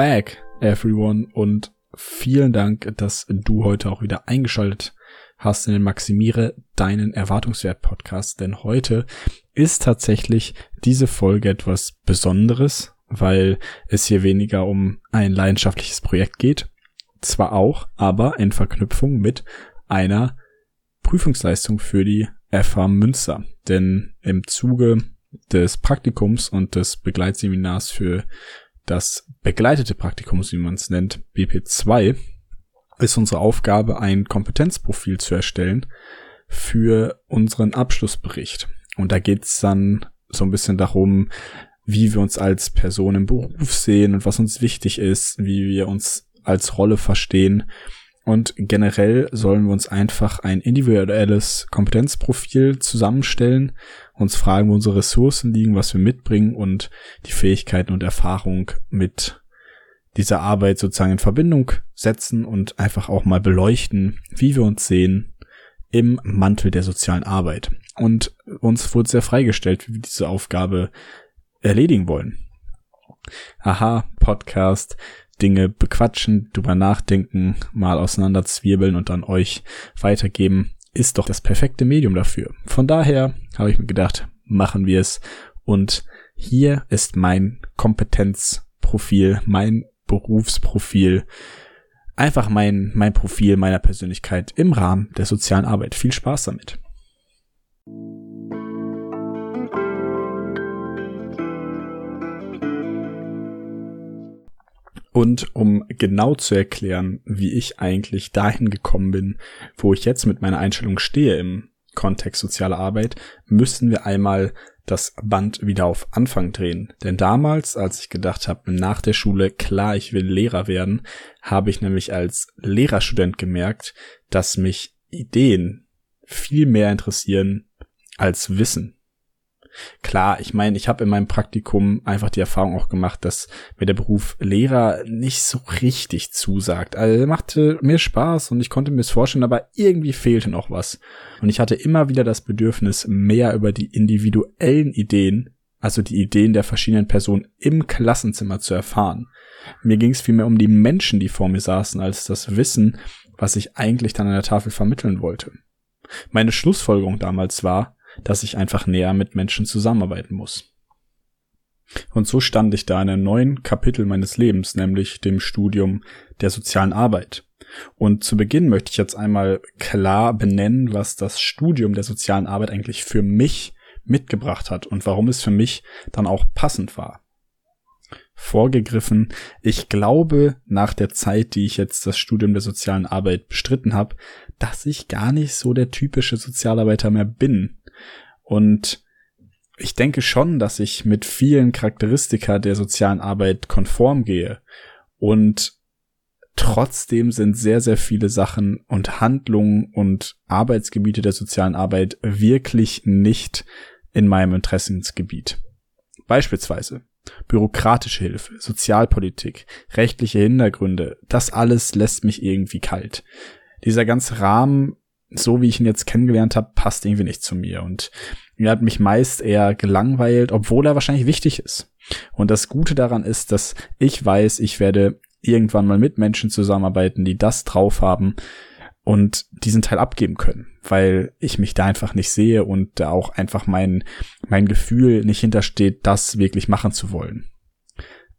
Back, everyone, und vielen Dank, dass du heute auch wieder eingeschaltet hast in den Maximiere deinen Erwartungswert Podcast, denn heute ist tatsächlich diese Folge etwas Besonderes, weil es hier weniger um ein leidenschaftliches Projekt geht, zwar auch, aber in Verknüpfung mit einer Prüfungsleistung für die FH Münster, denn im Zuge des Praktikums und des Begleitseminars für das begleitete Praktikums, wie man es nennt, BP2, ist unsere Aufgabe, ein Kompetenzprofil zu erstellen für unseren Abschlussbericht. Und da geht's dann so ein bisschen darum, wie wir uns als Person im Beruf sehen und was uns wichtig ist, wie wir uns als Rolle verstehen und generell sollen wir uns einfach ein individuelles Kompetenzprofil zusammenstellen, uns fragen, wo unsere Ressourcen liegen, was wir mitbringen und die Fähigkeiten und Erfahrung mit dieser Arbeit sozusagen in Verbindung setzen und einfach auch mal beleuchten, wie wir uns sehen im Mantel der sozialen Arbeit. Und uns wurde sehr freigestellt, wie wir diese Aufgabe erledigen wollen. Aha, Podcast, Dinge bequatschen, drüber nachdenken, mal auseinanderzwirbeln und dann euch weitergeben, ist doch das perfekte Medium dafür. Von daher habe ich mir gedacht, machen wir es. Und hier ist mein Kompetenzprofil, mein Berufsprofil, einfach mein, mein Profil meiner Persönlichkeit im Rahmen der sozialen Arbeit. Viel Spaß damit. Und um genau zu erklären, wie ich eigentlich dahin gekommen bin, wo ich jetzt mit meiner Einstellung stehe im Kontext soziale Arbeit, müssten wir einmal das Band wieder auf Anfang drehen. Denn damals, als ich gedacht habe, nach der Schule, klar, ich will Lehrer werden, habe ich nämlich als Lehrerstudent gemerkt, dass mich Ideen viel mehr interessieren als Wissen. Klar, ich meine, ich habe in meinem Praktikum einfach die Erfahrung auch gemacht, dass mir der Beruf Lehrer nicht so richtig zusagt. Also er machte mir Spaß und ich konnte mir es vorstellen, aber irgendwie fehlte noch was. Und ich hatte immer wieder das Bedürfnis, mehr über die individuellen Ideen, also die Ideen der verschiedenen Personen im Klassenzimmer zu erfahren. Mir ging es vielmehr um die Menschen, die vor mir saßen, als das Wissen, was ich eigentlich dann an der Tafel vermitteln wollte. Meine Schlussfolgerung damals war, dass ich einfach näher mit Menschen zusammenarbeiten muss. Und so stand ich da in einem neuen Kapitel meines Lebens, nämlich dem Studium der sozialen Arbeit. Und zu Beginn möchte ich jetzt einmal klar benennen, was das Studium der sozialen Arbeit eigentlich für mich mitgebracht hat und warum es für mich dann auch passend war. Vorgegriffen, ich glaube, nach der Zeit, die ich jetzt das Studium der sozialen Arbeit bestritten habe, dass ich gar nicht so der typische Sozialarbeiter mehr bin. Und ich denke schon, dass ich mit vielen Charakteristika der sozialen Arbeit konform gehe. Und trotzdem sind sehr, sehr viele Sachen und Handlungen und Arbeitsgebiete der sozialen Arbeit wirklich nicht in meinem Interessensgebiet. Beispielsweise bürokratische Hilfe, Sozialpolitik, rechtliche Hintergründe, das alles lässt mich irgendwie kalt. Dieser ganze Rahmen so wie ich ihn jetzt kennengelernt habe, passt irgendwie nicht zu mir. Und er hat mich meist eher gelangweilt, obwohl er wahrscheinlich wichtig ist. Und das Gute daran ist, dass ich weiß, ich werde irgendwann mal mit Menschen zusammenarbeiten, die das drauf haben und diesen Teil abgeben können, weil ich mich da einfach nicht sehe und da auch einfach mein, mein Gefühl nicht hintersteht, das wirklich machen zu wollen.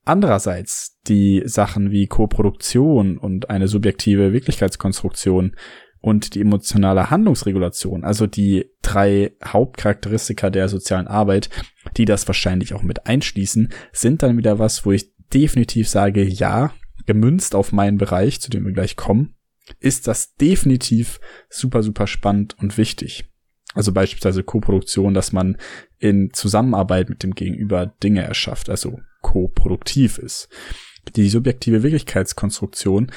Andererseits die Sachen wie Koproduktion und eine subjektive Wirklichkeitskonstruktion und die emotionale Handlungsregulation, also die drei Hauptcharakteristika der sozialen Arbeit, die das wahrscheinlich auch mit einschließen, sind dann wieder was, wo ich definitiv sage, ja, gemünzt auf meinen Bereich, zu dem wir gleich kommen, ist das definitiv super, super spannend und wichtig. Also beispielsweise Koproduktion, dass man in Zusammenarbeit mit dem Gegenüber Dinge erschafft, also koproduktiv ist. Die subjektive Wirklichkeitskonstruktion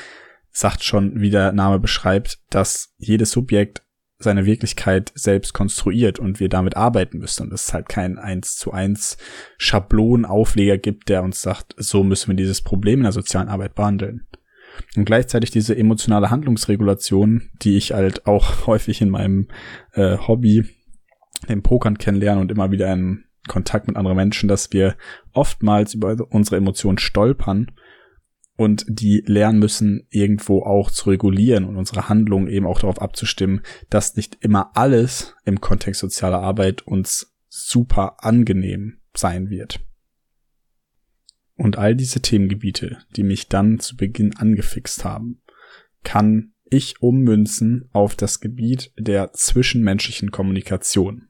sagt schon, wie der Name beschreibt, dass jedes Subjekt seine Wirklichkeit selbst konstruiert und wir damit arbeiten müssen und es halt kein eins zu eins Schablonenaufleger gibt, der uns sagt, so müssen wir dieses Problem in der sozialen Arbeit behandeln. Und gleichzeitig diese emotionale Handlungsregulation, die ich halt auch häufig in meinem äh, Hobby, dem Pokern kennenlerne und immer wieder in Kontakt mit anderen Menschen, dass wir oftmals über unsere Emotionen stolpern und die lernen müssen, irgendwo auch zu regulieren und unsere Handlungen eben auch darauf abzustimmen, dass nicht immer alles im Kontext sozialer Arbeit uns super angenehm sein wird. Und all diese Themengebiete, die mich dann zu Beginn angefixt haben, kann ich ummünzen auf das Gebiet der zwischenmenschlichen Kommunikation.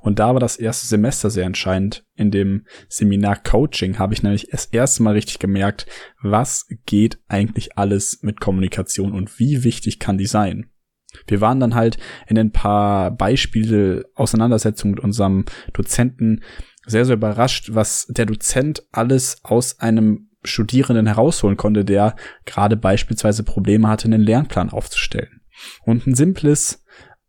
Und da war das erste Semester sehr entscheidend. In dem Seminar Coaching habe ich nämlich das erste Mal richtig gemerkt, was geht eigentlich alles mit Kommunikation und wie wichtig kann die sein. Wir waren dann halt in ein paar Beispiele Auseinandersetzungen mit unserem Dozenten sehr, sehr überrascht, was der Dozent alles aus einem Studierenden herausholen konnte, der gerade beispielsweise Probleme hatte, einen Lernplan aufzustellen. Und ein simples,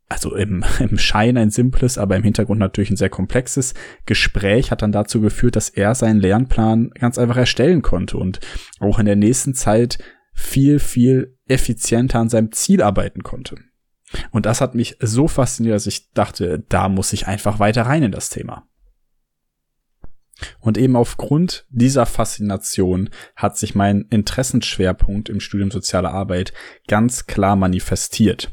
also im, im Schein ein simples, aber im Hintergrund natürlich ein sehr komplexes Gespräch hat dann dazu geführt, dass er seinen Lernplan ganz einfach erstellen konnte und auch in der nächsten Zeit viel, viel effizienter an seinem Ziel arbeiten konnte. Und das hat mich so fasziniert, dass ich dachte, da muss ich einfach weiter rein in das Thema. Und eben aufgrund dieser Faszination hat sich mein Interessenschwerpunkt im Studium Soziale Arbeit ganz klar manifestiert.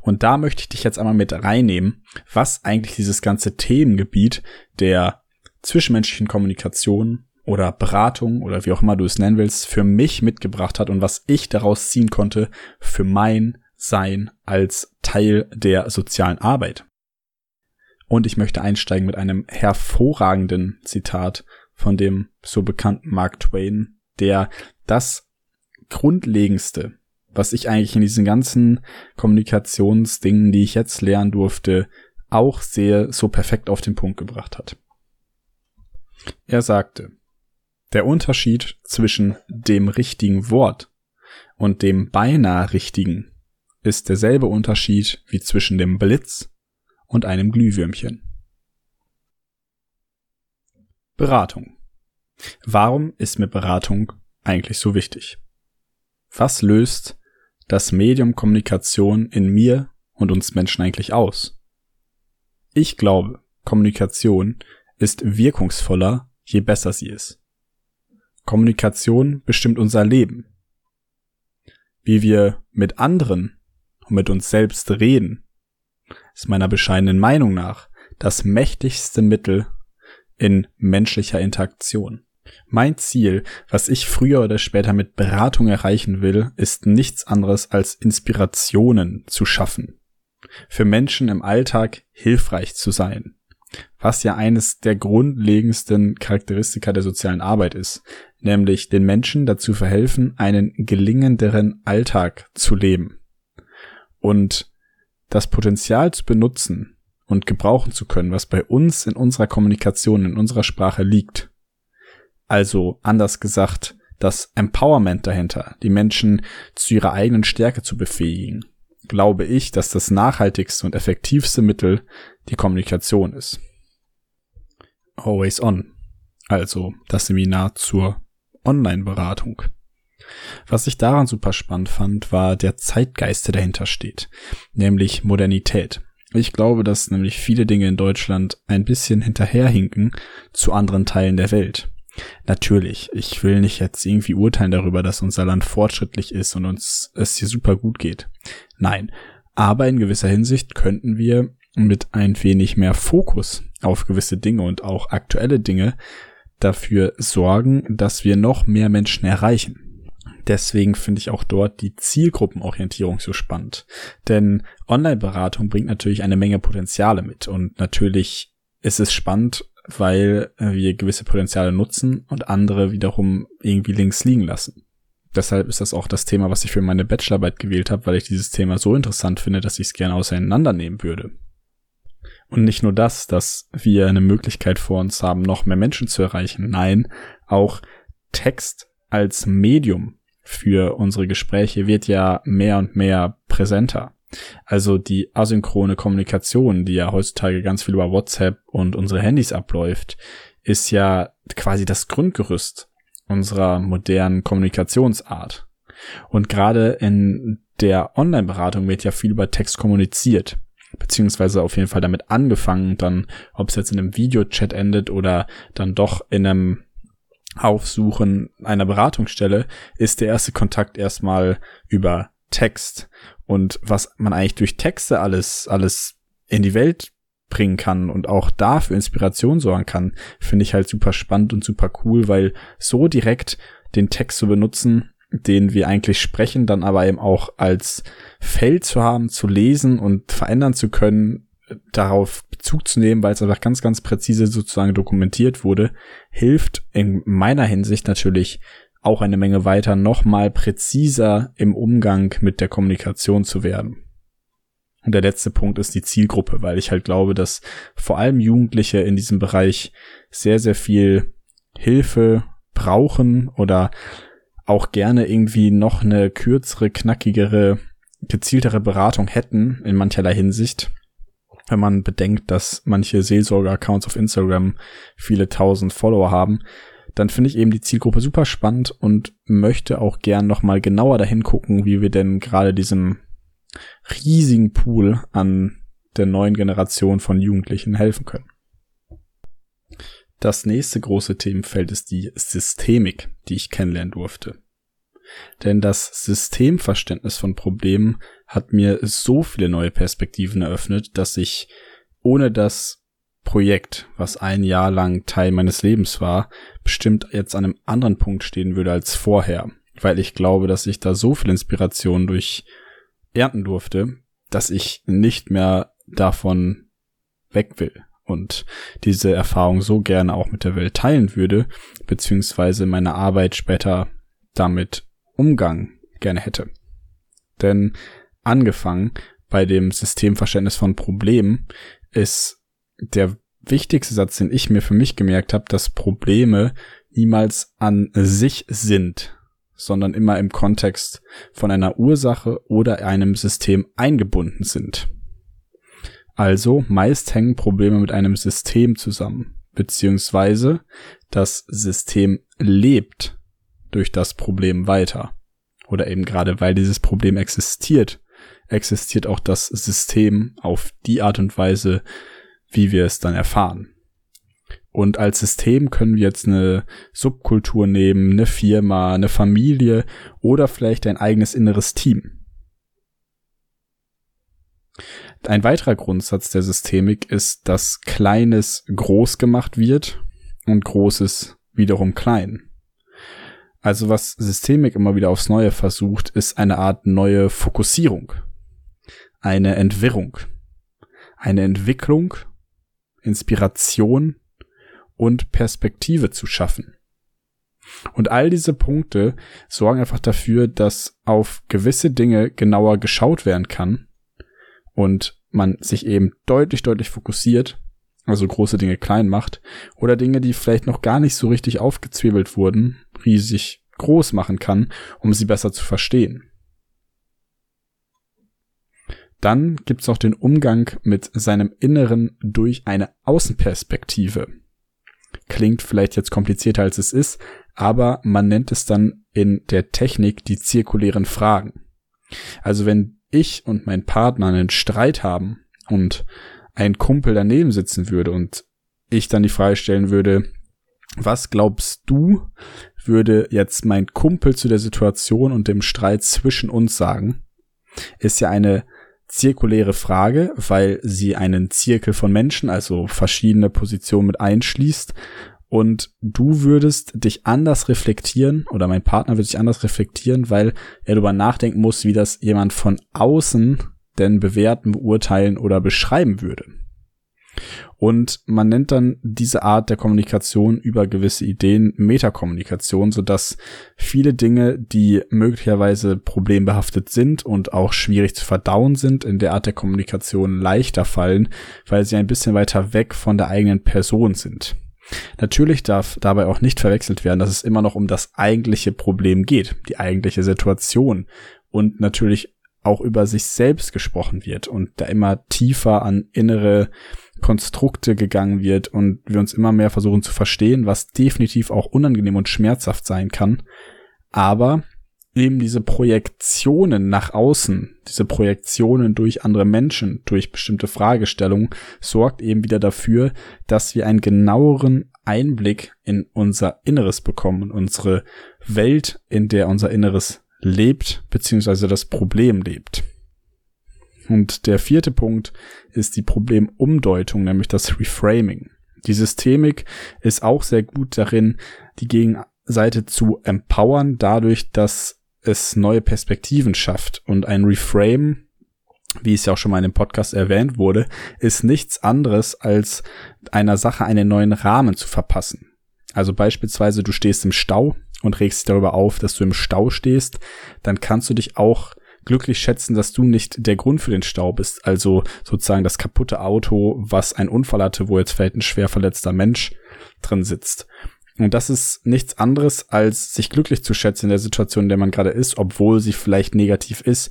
Und da möchte ich dich jetzt einmal mit reinnehmen, was eigentlich dieses ganze Themengebiet der zwischenmenschlichen Kommunikation oder Beratung oder wie auch immer du es nennen willst, für mich mitgebracht hat und was ich daraus ziehen konnte für mein Sein als Teil der sozialen Arbeit. Und ich möchte einsteigen mit einem hervorragenden Zitat von dem so bekannten Mark Twain, der das Grundlegendste, was ich eigentlich in diesen ganzen Kommunikationsdingen, die ich jetzt lernen durfte, auch sehr so perfekt auf den Punkt gebracht hat. Er sagte, der Unterschied zwischen dem richtigen Wort und dem beinahe richtigen ist derselbe Unterschied wie zwischen dem Blitz und einem Glühwürmchen. Beratung. Warum ist mir Beratung eigentlich so wichtig? Was löst das Medium Kommunikation in mir und uns Menschen eigentlich aus? Ich glaube, Kommunikation ist wirkungsvoller, je besser sie ist. Kommunikation bestimmt unser Leben. Wie wir mit anderen und mit uns selbst reden, ist meiner bescheidenen Meinung nach das mächtigste Mittel in menschlicher Interaktion. Mein Ziel, was ich früher oder später mit Beratung erreichen will, ist nichts anderes als Inspirationen zu schaffen. Für Menschen im Alltag hilfreich zu sein. Was ja eines der grundlegendsten Charakteristika der sozialen Arbeit ist, nämlich den Menschen dazu verhelfen, einen gelingenderen Alltag zu leben. Und das Potenzial zu benutzen und gebrauchen zu können, was bei uns in unserer Kommunikation, in unserer Sprache liegt. Also anders gesagt, das Empowerment dahinter, die Menschen zu ihrer eigenen Stärke zu befähigen, glaube ich, dass das nachhaltigste und effektivste Mittel die Kommunikation ist. Always on. Also das Seminar zur Online-Beratung. Was ich daran super spannend fand, war der Zeitgeist, der dahinter steht, nämlich Modernität. Ich glaube, dass nämlich viele Dinge in Deutschland ein bisschen hinterherhinken zu anderen Teilen der Welt. Natürlich, ich will nicht jetzt irgendwie urteilen darüber, dass unser Land fortschrittlich ist und uns es hier super gut geht. Nein, aber in gewisser Hinsicht könnten wir mit ein wenig mehr Fokus auf gewisse Dinge und auch aktuelle Dinge dafür sorgen, dass wir noch mehr Menschen erreichen. Deswegen finde ich auch dort die Zielgruppenorientierung so spannend. Denn Online-Beratung bringt natürlich eine Menge Potenziale mit. Und natürlich ist es spannend, weil wir gewisse Potenziale nutzen und andere wiederum irgendwie links liegen lassen. Deshalb ist das auch das Thema, was ich für meine Bachelorarbeit gewählt habe, weil ich dieses Thema so interessant finde, dass ich es gerne auseinandernehmen würde. Und nicht nur das, dass wir eine Möglichkeit vor uns haben, noch mehr Menschen zu erreichen. Nein, auch Text als Medium für unsere Gespräche wird ja mehr und mehr präsenter. Also die asynchrone Kommunikation, die ja heutzutage ganz viel über WhatsApp und unsere Handys abläuft, ist ja quasi das Grundgerüst unserer modernen Kommunikationsart. Und gerade in der Online-Beratung wird ja viel über Text kommuniziert. beziehungsweise auf jeden Fall damit angefangen, dann, ob es jetzt in einem Videochat endet oder dann doch in einem Aufsuchen einer Beratungsstelle, ist der erste Kontakt erstmal über Text. Und was man eigentlich durch Texte alles, alles in die Welt bringen kann und auch da für Inspiration sorgen kann, finde ich halt super spannend und super cool, weil so direkt den Text zu benutzen, den wir eigentlich sprechen, dann aber eben auch als Feld zu haben, zu lesen und verändern zu können, darauf Bezug zu nehmen, weil es einfach ganz, ganz präzise sozusagen dokumentiert wurde, hilft in meiner Hinsicht natürlich auch eine Menge weiter, nochmal präziser im Umgang mit der Kommunikation zu werden. Und der letzte Punkt ist die Zielgruppe, weil ich halt glaube, dass vor allem Jugendliche in diesem Bereich sehr, sehr viel Hilfe brauchen oder auch gerne irgendwie noch eine kürzere, knackigere, gezieltere Beratung hätten in mancherlei Hinsicht. Wenn man bedenkt, dass manche Seelsorger-Accounts auf Instagram viele tausend Follower haben, dann finde ich eben die Zielgruppe super spannend und möchte auch gern nochmal genauer dahin gucken, wie wir denn gerade diesem riesigen Pool an der neuen Generation von Jugendlichen helfen können. Das nächste große Themenfeld ist die Systemik, die ich kennenlernen durfte. Denn das Systemverständnis von Problemen hat mir so viele neue Perspektiven eröffnet, dass ich ohne das Projekt, was ein Jahr lang Teil meines Lebens war, bestimmt jetzt an einem anderen Punkt stehen würde als vorher, weil ich glaube, dass ich da so viel Inspiration durch ernten durfte, dass ich nicht mehr davon weg will und diese Erfahrung so gerne auch mit der Welt teilen würde, beziehungsweise meine Arbeit später damit Umgang gerne hätte. Denn angefangen bei dem Systemverständnis von Problemen ist der wichtigste Satz, den ich mir für mich gemerkt habe, dass Probleme niemals an sich sind, sondern immer im Kontext von einer Ursache oder einem System eingebunden sind. Also meist hängen Probleme mit einem System zusammen, beziehungsweise das System lebt durch das Problem weiter. Oder eben gerade weil dieses Problem existiert, existiert auch das System auf die Art und Weise, wie wir es dann erfahren. Und als System können wir jetzt eine Subkultur nehmen, eine Firma, eine Familie oder vielleicht ein eigenes inneres Team. Ein weiterer Grundsatz der Systemik ist, dass Kleines groß gemacht wird und Großes wiederum klein. Also was Systemik immer wieder aufs Neue versucht, ist eine Art neue Fokussierung, eine Entwirrung, eine Entwicklung, Inspiration und Perspektive zu schaffen. Und all diese Punkte sorgen einfach dafür, dass auf gewisse Dinge genauer geschaut werden kann und man sich eben deutlich, deutlich fokussiert, also große Dinge klein macht, oder Dinge, die vielleicht noch gar nicht so richtig aufgezwiebelt wurden, riesig groß machen kann, um sie besser zu verstehen. Dann gibt's auch den Umgang mit seinem Inneren durch eine Außenperspektive. Klingt vielleicht jetzt komplizierter als es ist, aber man nennt es dann in der Technik die zirkulären Fragen. Also wenn ich und mein Partner einen Streit haben und ein Kumpel daneben sitzen würde und ich dann die Frage stellen würde, was glaubst du, würde jetzt mein Kumpel zu der Situation und dem Streit zwischen uns sagen? Ist ja eine zirkuläre Frage, weil sie einen Zirkel von Menschen, also verschiedene Positionen mit einschließt. Und du würdest dich anders reflektieren oder mein Partner würde sich anders reflektieren, weil er darüber nachdenken muss, wie das jemand von außen denn bewerten, beurteilen oder beschreiben würde. Und man nennt dann diese Art der Kommunikation über gewisse Ideen Metakommunikation, sodass viele Dinge, die möglicherweise problembehaftet sind und auch schwierig zu verdauen sind, in der Art der Kommunikation leichter fallen, weil sie ein bisschen weiter weg von der eigenen Person sind. Natürlich darf dabei auch nicht verwechselt werden, dass es immer noch um das eigentliche Problem geht, die eigentliche Situation und natürlich auch über sich selbst gesprochen wird und da immer tiefer an innere Konstrukte gegangen wird und wir uns immer mehr versuchen zu verstehen, was definitiv auch unangenehm und schmerzhaft sein kann. Aber eben diese Projektionen nach außen, diese Projektionen durch andere Menschen, durch bestimmte Fragestellungen, sorgt eben wieder dafür, dass wir einen genaueren Einblick in unser Inneres bekommen, unsere Welt, in der unser Inneres lebt, beziehungsweise das Problem lebt. Und der vierte Punkt ist die Problemumdeutung, nämlich das Reframing. Die Systemik ist auch sehr gut darin, die Gegenseite zu empowern, dadurch, dass es neue Perspektiven schafft. Und ein Reframe, wie es ja auch schon mal in dem Podcast erwähnt wurde, ist nichts anderes als einer Sache einen neuen Rahmen zu verpassen. Also beispielsweise du stehst im Stau und regst dich darüber auf, dass du im Stau stehst, dann kannst du dich auch glücklich schätzen, dass du nicht der Grund für den Stau bist. Also sozusagen das kaputte Auto, was einen Unfall hatte, wo jetzt vielleicht ein schwer verletzter Mensch drin sitzt. Und das ist nichts anderes, als sich glücklich zu schätzen in der Situation, in der man gerade ist, obwohl sie vielleicht negativ ist.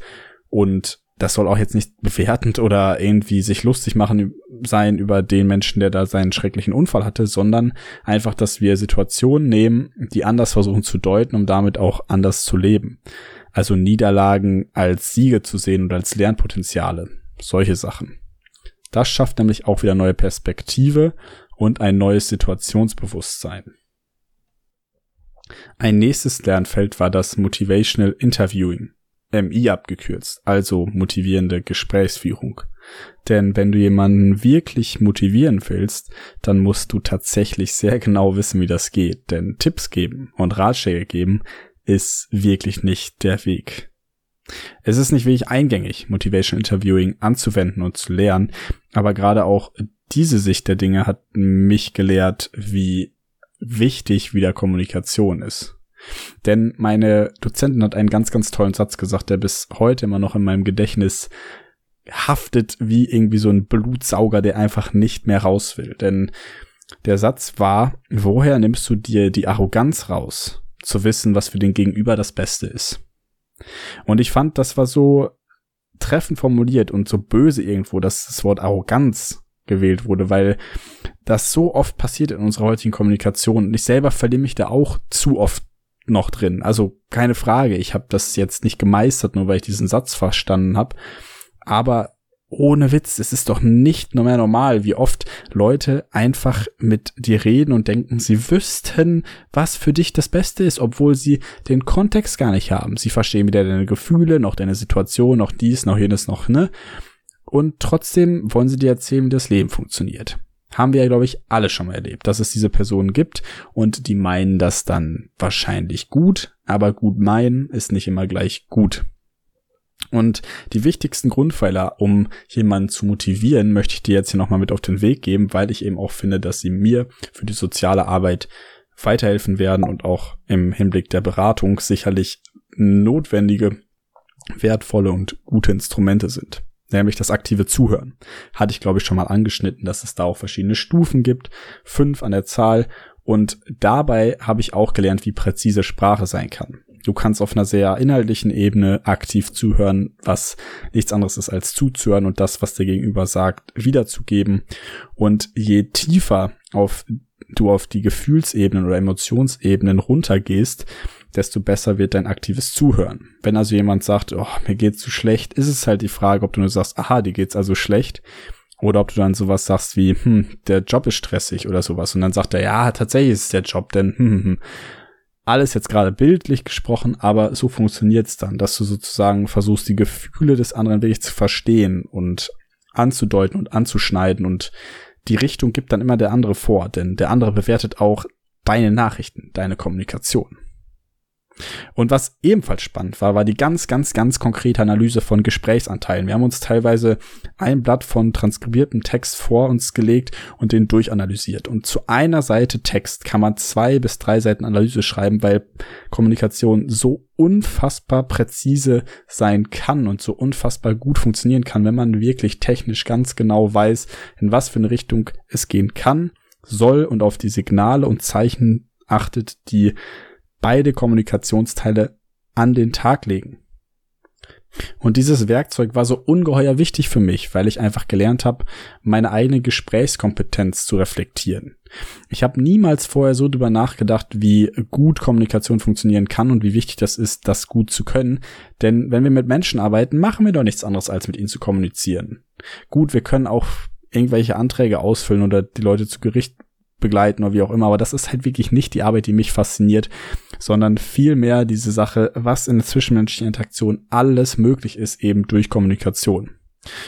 Und das soll auch jetzt nicht bewertend oder irgendwie sich lustig machen sein über den Menschen, der da seinen schrecklichen Unfall hatte, sondern einfach, dass wir Situationen nehmen, die anders versuchen zu deuten, um damit auch anders zu leben. Also Niederlagen als Siege zu sehen und als Lernpotenziale. Solche Sachen. Das schafft nämlich auch wieder neue Perspektive und ein neues Situationsbewusstsein. Ein nächstes Lernfeld war das Motivational Interviewing, MI abgekürzt, also motivierende Gesprächsführung. Denn wenn du jemanden wirklich motivieren willst, dann musst du tatsächlich sehr genau wissen, wie das geht. Denn Tipps geben und Ratschläge geben ist wirklich nicht der Weg. Es ist nicht wirklich eingängig, Motivation Interviewing anzuwenden und zu lernen, aber gerade auch diese Sicht der Dinge hat mich gelehrt, wie wichtig wieder Kommunikation ist. Denn meine Dozentin hat einen ganz, ganz tollen Satz gesagt, der bis heute immer noch in meinem Gedächtnis haftet wie irgendwie so ein Blutsauger, der einfach nicht mehr raus will. Denn der Satz war, woher nimmst du dir die Arroganz raus, zu wissen, was für den Gegenüber das Beste ist. Und ich fand, das war so treffend formuliert und so böse irgendwo, dass das Wort Arroganz gewählt wurde, weil das so oft passiert in unserer heutigen Kommunikation. Und ich selber verliere mich da auch zu oft noch drin. Also keine Frage, ich habe das jetzt nicht gemeistert, nur weil ich diesen Satz verstanden habe. Aber ohne Witz, es ist doch nicht mehr normal, wie oft Leute einfach mit dir reden und denken, sie wüssten, was für dich das Beste ist, obwohl sie den Kontext gar nicht haben. Sie verstehen weder deine Gefühle, noch deine Situation, noch dies, noch jenes, noch, ne? Und trotzdem wollen sie dir erzählen, wie das Leben funktioniert. Haben wir ja, glaube ich, alle schon mal erlebt, dass es diese Personen gibt und die meinen das dann wahrscheinlich gut, aber gut meinen ist nicht immer gleich gut. Und die wichtigsten Grundpfeiler, um jemanden zu motivieren, möchte ich dir jetzt hier nochmal mit auf den Weg geben, weil ich eben auch finde, dass sie mir für die soziale Arbeit weiterhelfen werden und auch im Hinblick der Beratung sicherlich notwendige, wertvolle und gute Instrumente sind. Nämlich das aktive Zuhören. Hatte ich, glaube ich, schon mal angeschnitten, dass es da auch verschiedene Stufen gibt. Fünf an der Zahl. Und dabei habe ich auch gelernt, wie präzise Sprache sein kann. Du kannst auf einer sehr inhaltlichen Ebene aktiv zuhören, was nichts anderes ist als zuzuhören und das, was der Gegenüber sagt, wiederzugeben. Und je tiefer auf du auf die Gefühlsebenen oder Emotionsebenen runtergehst, desto besser wird dein aktives Zuhören. Wenn also jemand sagt, oh, mir geht's zu schlecht, ist es halt die Frage, ob du nur sagst, aha, dir geht's also schlecht, oder ob du dann sowas sagst wie, hm, der Job ist stressig oder sowas. Und dann sagt er, ja, tatsächlich ist es der Job, denn hm, hm, hm alles jetzt gerade bildlich gesprochen, aber so funktioniert's dann, dass du sozusagen versuchst, die Gefühle des anderen wirklich zu verstehen und anzudeuten und anzuschneiden und die Richtung gibt dann immer der andere vor, denn der andere bewertet auch deine Nachrichten, deine Kommunikation. Und was ebenfalls spannend war, war die ganz, ganz, ganz konkrete Analyse von Gesprächsanteilen. Wir haben uns teilweise ein Blatt von transkribiertem Text vor uns gelegt und den durchanalysiert. Und zu einer Seite Text kann man zwei bis drei Seiten Analyse schreiben, weil Kommunikation so unfassbar präzise sein kann und so unfassbar gut funktionieren kann, wenn man wirklich technisch ganz genau weiß, in was für eine Richtung es gehen kann, soll und auf die Signale und Zeichen achtet, die beide Kommunikationsteile an den Tag legen. Und dieses Werkzeug war so ungeheuer wichtig für mich, weil ich einfach gelernt habe, meine eigene Gesprächskompetenz zu reflektieren. Ich habe niemals vorher so drüber nachgedacht, wie gut Kommunikation funktionieren kann und wie wichtig das ist, das gut zu können. Denn wenn wir mit Menschen arbeiten, machen wir doch nichts anderes, als mit ihnen zu kommunizieren. Gut, wir können auch irgendwelche Anträge ausfüllen oder die Leute zu Gericht begleiten oder wie auch immer, aber das ist halt wirklich nicht die Arbeit, die mich fasziniert, sondern vielmehr diese Sache, was in der zwischenmenschlichen Interaktion alles möglich ist, eben durch Kommunikation.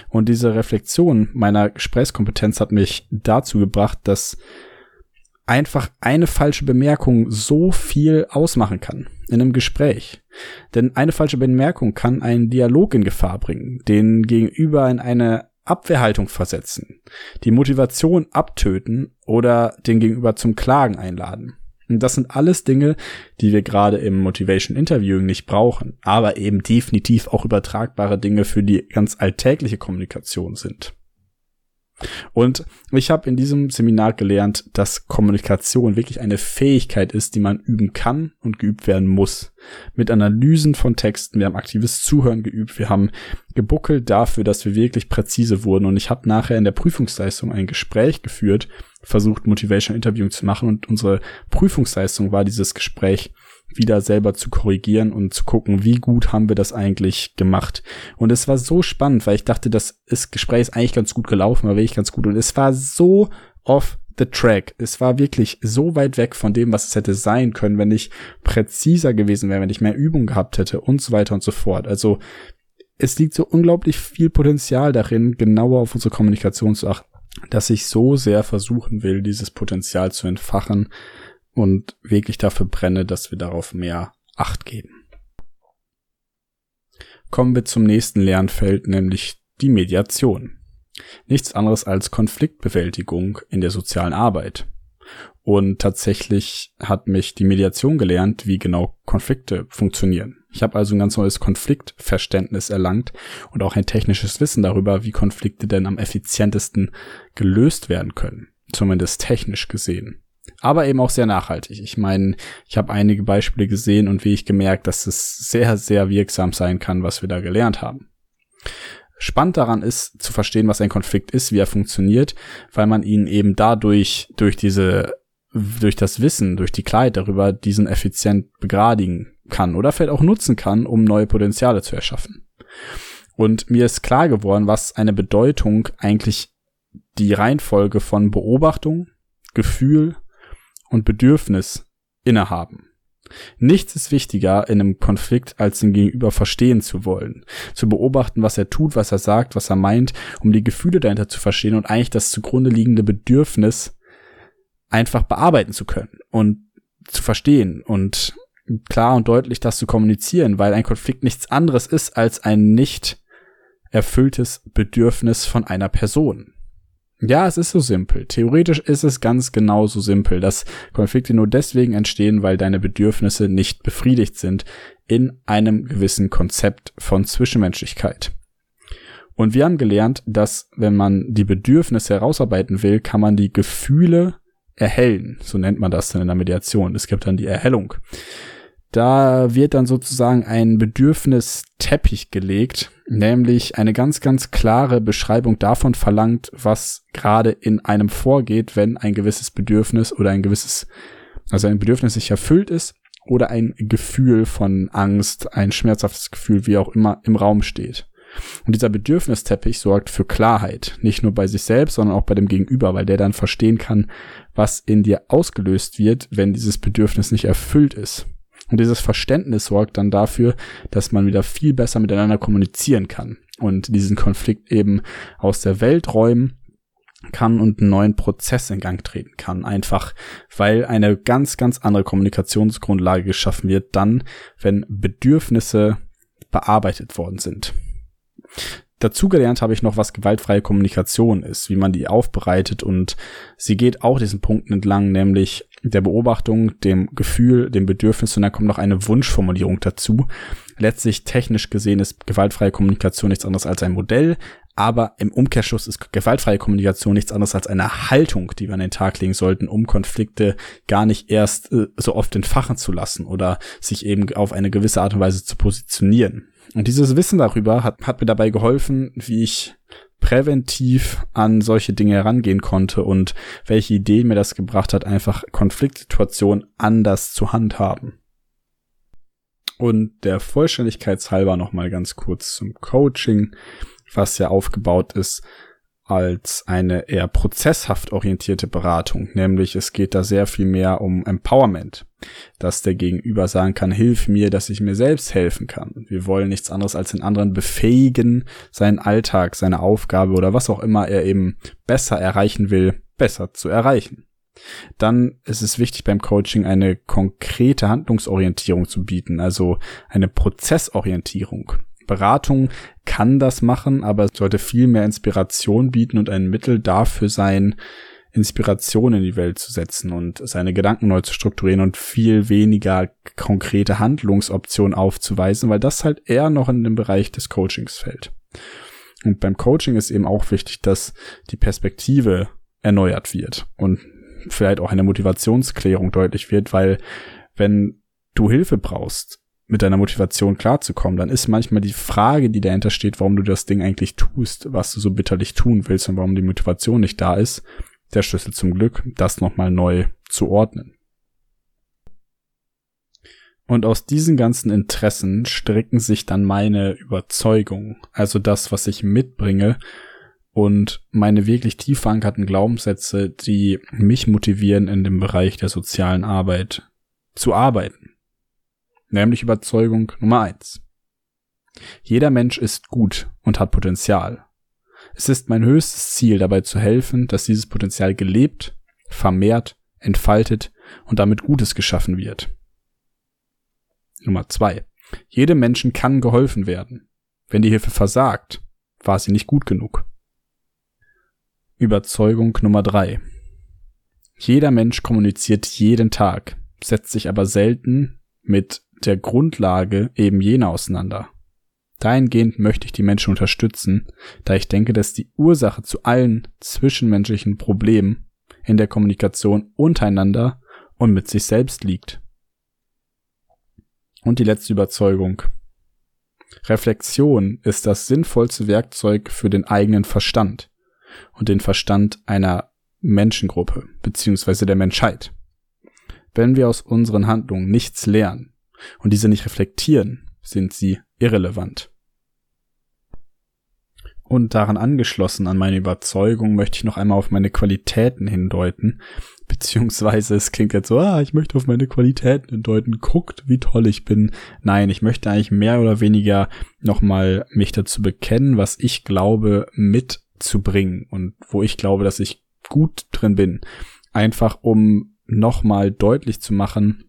Und diese Reflexion meiner Gesprächskompetenz hat mich dazu gebracht, dass einfach eine falsche Bemerkung so viel ausmachen kann in einem Gespräch. Denn eine falsche Bemerkung kann einen Dialog in Gefahr bringen, den Gegenüber in eine Abwehrhaltung versetzen, die Motivation abtöten oder den Gegenüber zum Klagen einladen. Und das sind alles Dinge, die wir gerade im Motivation Interviewing nicht brauchen, aber eben definitiv auch übertragbare Dinge für die ganz alltägliche Kommunikation sind. Und ich habe in diesem Seminar gelernt, dass Kommunikation wirklich eine Fähigkeit ist, die man üben kann und geübt werden muss. Mit Analysen von Texten, wir haben aktives Zuhören geübt, wir haben gebuckelt dafür, dass wir wirklich präzise wurden. Und ich habe nachher in der Prüfungsleistung ein Gespräch geführt, versucht Motivation Interviewing zu machen und unsere Prüfungsleistung war dieses Gespräch wieder selber zu korrigieren und zu gucken, wie gut haben wir das eigentlich gemacht. Und es war so spannend, weil ich dachte, das ist, Gespräch ist eigentlich ganz gut gelaufen, war wirklich ganz gut. Und es war so off the track. Es war wirklich so weit weg von dem, was es hätte sein können, wenn ich präziser gewesen wäre, wenn ich mehr Übung gehabt hätte und so weiter und so fort. Also es liegt so unglaublich viel Potenzial darin, genauer auf unsere Kommunikation zu achten, dass ich so sehr versuchen will, dieses Potenzial zu entfachen und wirklich dafür brenne, dass wir darauf mehr Acht geben. Kommen wir zum nächsten Lernfeld, nämlich die Mediation. Nichts anderes als Konfliktbewältigung in der sozialen Arbeit. Und tatsächlich hat mich die Mediation gelernt, wie genau Konflikte funktionieren. Ich habe also ein ganz neues Konfliktverständnis erlangt und auch ein technisches Wissen darüber, wie Konflikte denn am effizientesten gelöst werden können. Zumindest technisch gesehen aber eben auch sehr nachhaltig. Ich meine, ich habe einige Beispiele gesehen und wie ich gemerkt, dass es sehr, sehr wirksam sein kann, was wir da gelernt haben. Spannend daran ist zu verstehen, was ein Konflikt ist, wie er funktioniert, weil man ihn eben dadurch, durch diese, durch das Wissen, durch die Klarheit darüber, diesen effizient begradigen kann oder vielleicht auch nutzen kann, um neue Potenziale zu erschaffen. Und mir ist klar geworden, was eine Bedeutung eigentlich die Reihenfolge von Beobachtung, Gefühl und Bedürfnis innehaben. Nichts ist wichtiger in einem Konflikt, als den Gegenüber verstehen zu wollen, zu beobachten, was er tut, was er sagt, was er meint, um die Gefühle dahinter zu verstehen und eigentlich das zugrunde liegende Bedürfnis einfach bearbeiten zu können und zu verstehen und klar und deutlich das zu kommunizieren, weil ein Konflikt nichts anderes ist als ein nicht erfülltes Bedürfnis von einer Person. Ja, es ist so simpel. Theoretisch ist es ganz genau so simpel, dass Konflikte nur deswegen entstehen, weil deine Bedürfnisse nicht befriedigt sind in einem gewissen Konzept von Zwischenmenschlichkeit. Und wir haben gelernt, dass wenn man die Bedürfnisse herausarbeiten will, kann man die Gefühle erhellen. So nennt man das dann in der Mediation. Es gibt dann die Erhellung. Da wird dann sozusagen ein Bedürfnisteppich gelegt, nämlich eine ganz, ganz klare Beschreibung davon verlangt, was gerade in einem vorgeht, wenn ein gewisses Bedürfnis oder ein gewisses, also ein Bedürfnis sich erfüllt ist oder ein Gefühl von Angst, ein schmerzhaftes Gefühl, wie auch immer, im Raum steht. Und dieser Bedürfnisteppich sorgt für Klarheit, nicht nur bei sich selbst, sondern auch bei dem Gegenüber, weil der dann verstehen kann, was in dir ausgelöst wird, wenn dieses Bedürfnis nicht erfüllt ist. Und dieses Verständnis sorgt dann dafür, dass man wieder viel besser miteinander kommunizieren kann und diesen Konflikt eben aus der Welt räumen kann und einen neuen Prozess in Gang treten kann. Einfach, weil eine ganz, ganz andere Kommunikationsgrundlage geschaffen wird, dann, wenn Bedürfnisse bearbeitet worden sind. Dazu gelernt habe ich noch, was gewaltfreie Kommunikation ist, wie man die aufbereitet und sie geht auch diesen Punkten entlang, nämlich der Beobachtung, dem Gefühl, dem Bedürfnis und dann kommt noch eine Wunschformulierung dazu. Letztlich technisch gesehen ist gewaltfreie Kommunikation nichts anderes als ein Modell, aber im Umkehrschluss ist gewaltfreie Kommunikation nichts anderes als eine Haltung, die wir an den Tag legen sollten, um Konflikte gar nicht erst äh, so oft entfachen zu lassen oder sich eben auf eine gewisse Art und Weise zu positionieren. Und dieses Wissen darüber hat, hat mir dabei geholfen, wie ich präventiv an solche Dinge herangehen konnte und welche Idee mir das gebracht hat, einfach Konfliktsituationen anders zu handhaben. Und der Vollständigkeitshalber noch mal ganz kurz zum Coaching, was ja aufgebaut ist als eine eher prozesshaft orientierte Beratung, nämlich es geht da sehr viel mehr um Empowerment, dass der Gegenüber sagen kann, hilf mir, dass ich mir selbst helfen kann. Wir wollen nichts anderes als den anderen befähigen, seinen Alltag, seine Aufgabe oder was auch immer er eben besser erreichen will, besser zu erreichen. Dann ist es wichtig beim Coaching eine konkrete Handlungsorientierung zu bieten, also eine Prozessorientierung. Beratung kann das machen, aber es sollte viel mehr Inspiration bieten und ein Mittel dafür sein, Inspiration in die Welt zu setzen und seine Gedanken neu zu strukturieren und viel weniger konkrete Handlungsoptionen aufzuweisen, weil das halt eher noch in den Bereich des Coachings fällt. Und beim Coaching ist eben auch wichtig, dass die Perspektive erneuert wird und vielleicht auch eine Motivationsklärung deutlich wird, weil wenn du Hilfe brauchst, mit deiner Motivation klarzukommen, dann ist manchmal die Frage, die dahinter steht, warum du das Ding eigentlich tust, was du so bitterlich tun willst und warum die Motivation nicht da ist, der Schlüssel zum Glück, das nochmal neu zu ordnen. Und aus diesen ganzen Interessen stricken sich dann meine Überzeugungen, also das, was ich mitbringe und meine wirklich tief verankerten Glaubenssätze, die mich motivieren, in dem Bereich der sozialen Arbeit zu arbeiten nämlich Überzeugung Nummer eins. Jeder Mensch ist gut und hat Potenzial. Es ist mein höchstes Ziel, dabei zu helfen, dass dieses Potenzial gelebt, vermehrt, entfaltet und damit Gutes geschaffen wird. Nummer zwei. Jedem Menschen kann geholfen werden. Wenn die Hilfe versagt, war sie nicht gut genug. Überzeugung Nummer drei. Jeder Mensch kommuniziert jeden Tag, setzt sich aber selten mit der Grundlage eben jener auseinander. Dahingehend möchte ich die Menschen unterstützen, da ich denke, dass die Ursache zu allen zwischenmenschlichen Problemen in der Kommunikation untereinander und mit sich selbst liegt. Und die letzte Überzeugung. Reflexion ist das sinnvollste Werkzeug für den eigenen Verstand und den Verstand einer Menschengruppe beziehungsweise der Menschheit. Wenn wir aus unseren Handlungen nichts lernen, und diese nicht reflektieren, sind sie irrelevant. Und daran angeschlossen an meine Überzeugung möchte ich noch einmal auf meine Qualitäten hindeuten, beziehungsweise es klingt jetzt so, ah, ich möchte auf meine Qualitäten hindeuten, guckt, wie toll ich bin. Nein, ich möchte eigentlich mehr oder weniger nochmal mich dazu bekennen, was ich glaube mitzubringen und wo ich glaube, dass ich gut drin bin. Einfach um nochmal deutlich zu machen,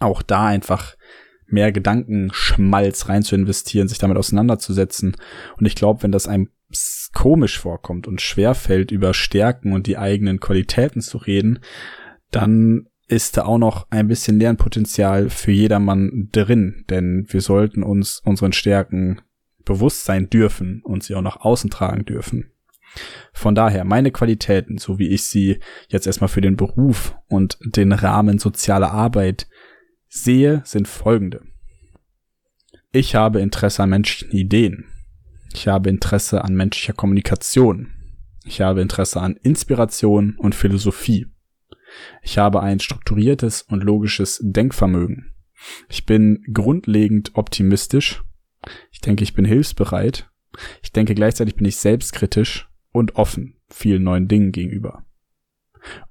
auch da einfach mehr Gedankenschmalz rein zu investieren, sich damit auseinanderzusetzen. Und ich glaube, wenn das einem komisch vorkommt und schwer fällt, über Stärken und die eigenen Qualitäten zu reden, dann ist da auch noch ein bisschen Lernpotenzial für jedermann drin, denn wir sollten uns unseren Stärken bewusst sein dürfen und sie auch nach außen tragen dürfen. Von daher, meine Qualitäten, so wie ich sie jetzt erstmal für den Beruf und den Rahmen sozialer Arbeit sehe, sind folgende. Ich habe Interesse an menschlichen Ideen. Ich habe Interesse an menschlicher Kommunikation. Ich habe Interesse an Inspiration und Philosophie. Ich habe ein strukturiertes und logisches Denkvermögen. Ich bin grundlegend optimistisch. Ich denke, ich bin hilfsbereit. Ich denke, gleichzeitig bin ich selbstkritisch und offen vielen neuen Dingen gegenüber.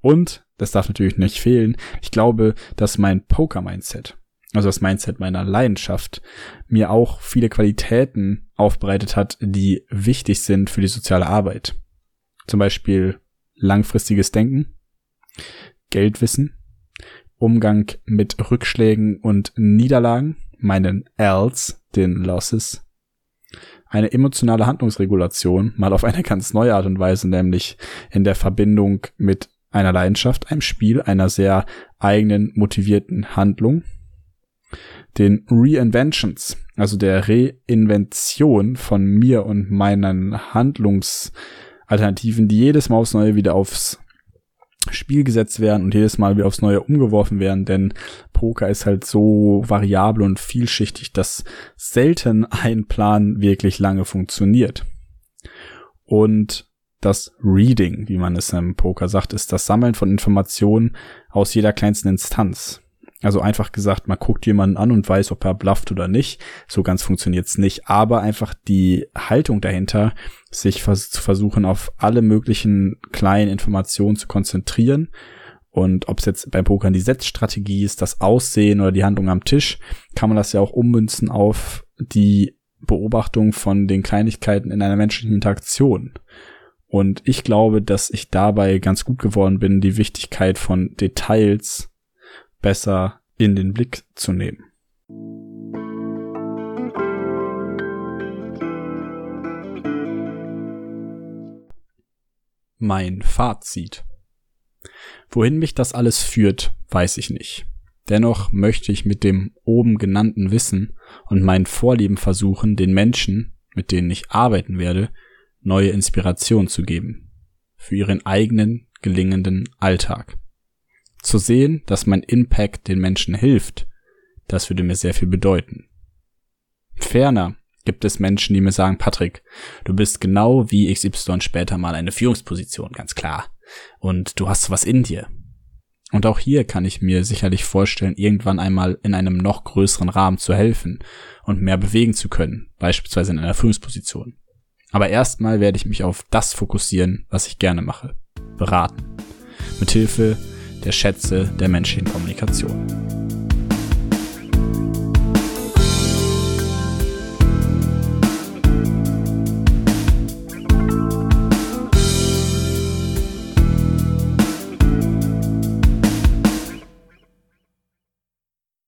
Und, das darf natürlich nicht fehlen, ich glaube, dass mein Poker-Mindset, also das Mindset meiner Leidenschaft, mir auch viele Qualitäten aufbereitet hat, die wichtig sind für die soziale Arbeit. Zum Beispiel langfristiges Denken, Geldwissen, Umgang mit Rückschlägen und Niederlagen, meinen Ls, den Losses, eine emotionale Handlungsregulation, mal auf eine ganz neue Art und Weise, nämlich in der Verbindung mit einer Leidenschaft, einem Spiel, einer sehr eigenen, motivierten Handlung. Den Reinventions, also der Reinvention von mir und meinen Handlungsalternativen, die jedes Mal aufs Neue wieder aufs Spiel gesetzt werden und jedes Mal wieder aufs Neue umgeworfen werden, denn Poker ist halt so variabel und vielschichtig, dass selten ein Plan wirklich lange funktioniert. Und das Reading, wie man es im Poker sagt, ist das Sammeln von Informationen aus jeder kleinsten Instanz. Also einfach gesagt, man guckt jemanden an und weiß, ob er blufft oder nicht. So ganz funktioniert's nicht. Aber einfach die Haltung dahinter, sich vers zu versuchen, auf alle möglichen kleinen Informationen zu konzentrieren. Und ob es jetzt beim Pokern die Setzstrategie ist, das Aussehen oder die Handlung am Tisch, kann man das ja auch ummünzen auf die Beobachtung von den Kleinigkeiten in einer menschlichen Interaktion. Und ich glaube, dass ich dabei ganz gut geworden bin, die Wichtigkeit von Details besser in den Blick zu nehmen. Mein Fazit. Wohin mich das alles führt, weiß ich nicht. Dennoch möchte ich mit dem oben genannten Wissen und meinen Vorlieben versuchen, den Menschen, mit denen ich arbeiten werde, neue Inspiration zu geben. Für ihren eigenen, gelingenden Alltag. Zu sehen, dass mein Impact den Menschen hilft, das würde mir sehr viel bedeuten. Ferner gibt es Menschen, die mir sagen, Patrick, du bist genau wie XY später mal eine Führungsposition, ganz klar. Und du hast was in dir. Und auch hier kann ich mir sicherlich vorstellen, irgendwann einmal in einem noch größeren Rahmen zu helfen und mehr bewegen zu können, beispielsweise in einer Führungsposition. Aber erstmal werde ich mich auf das fokussieren, was ich gerne mache. Beraten. Mithilfe der Schätze der menschlichen Kommunikation.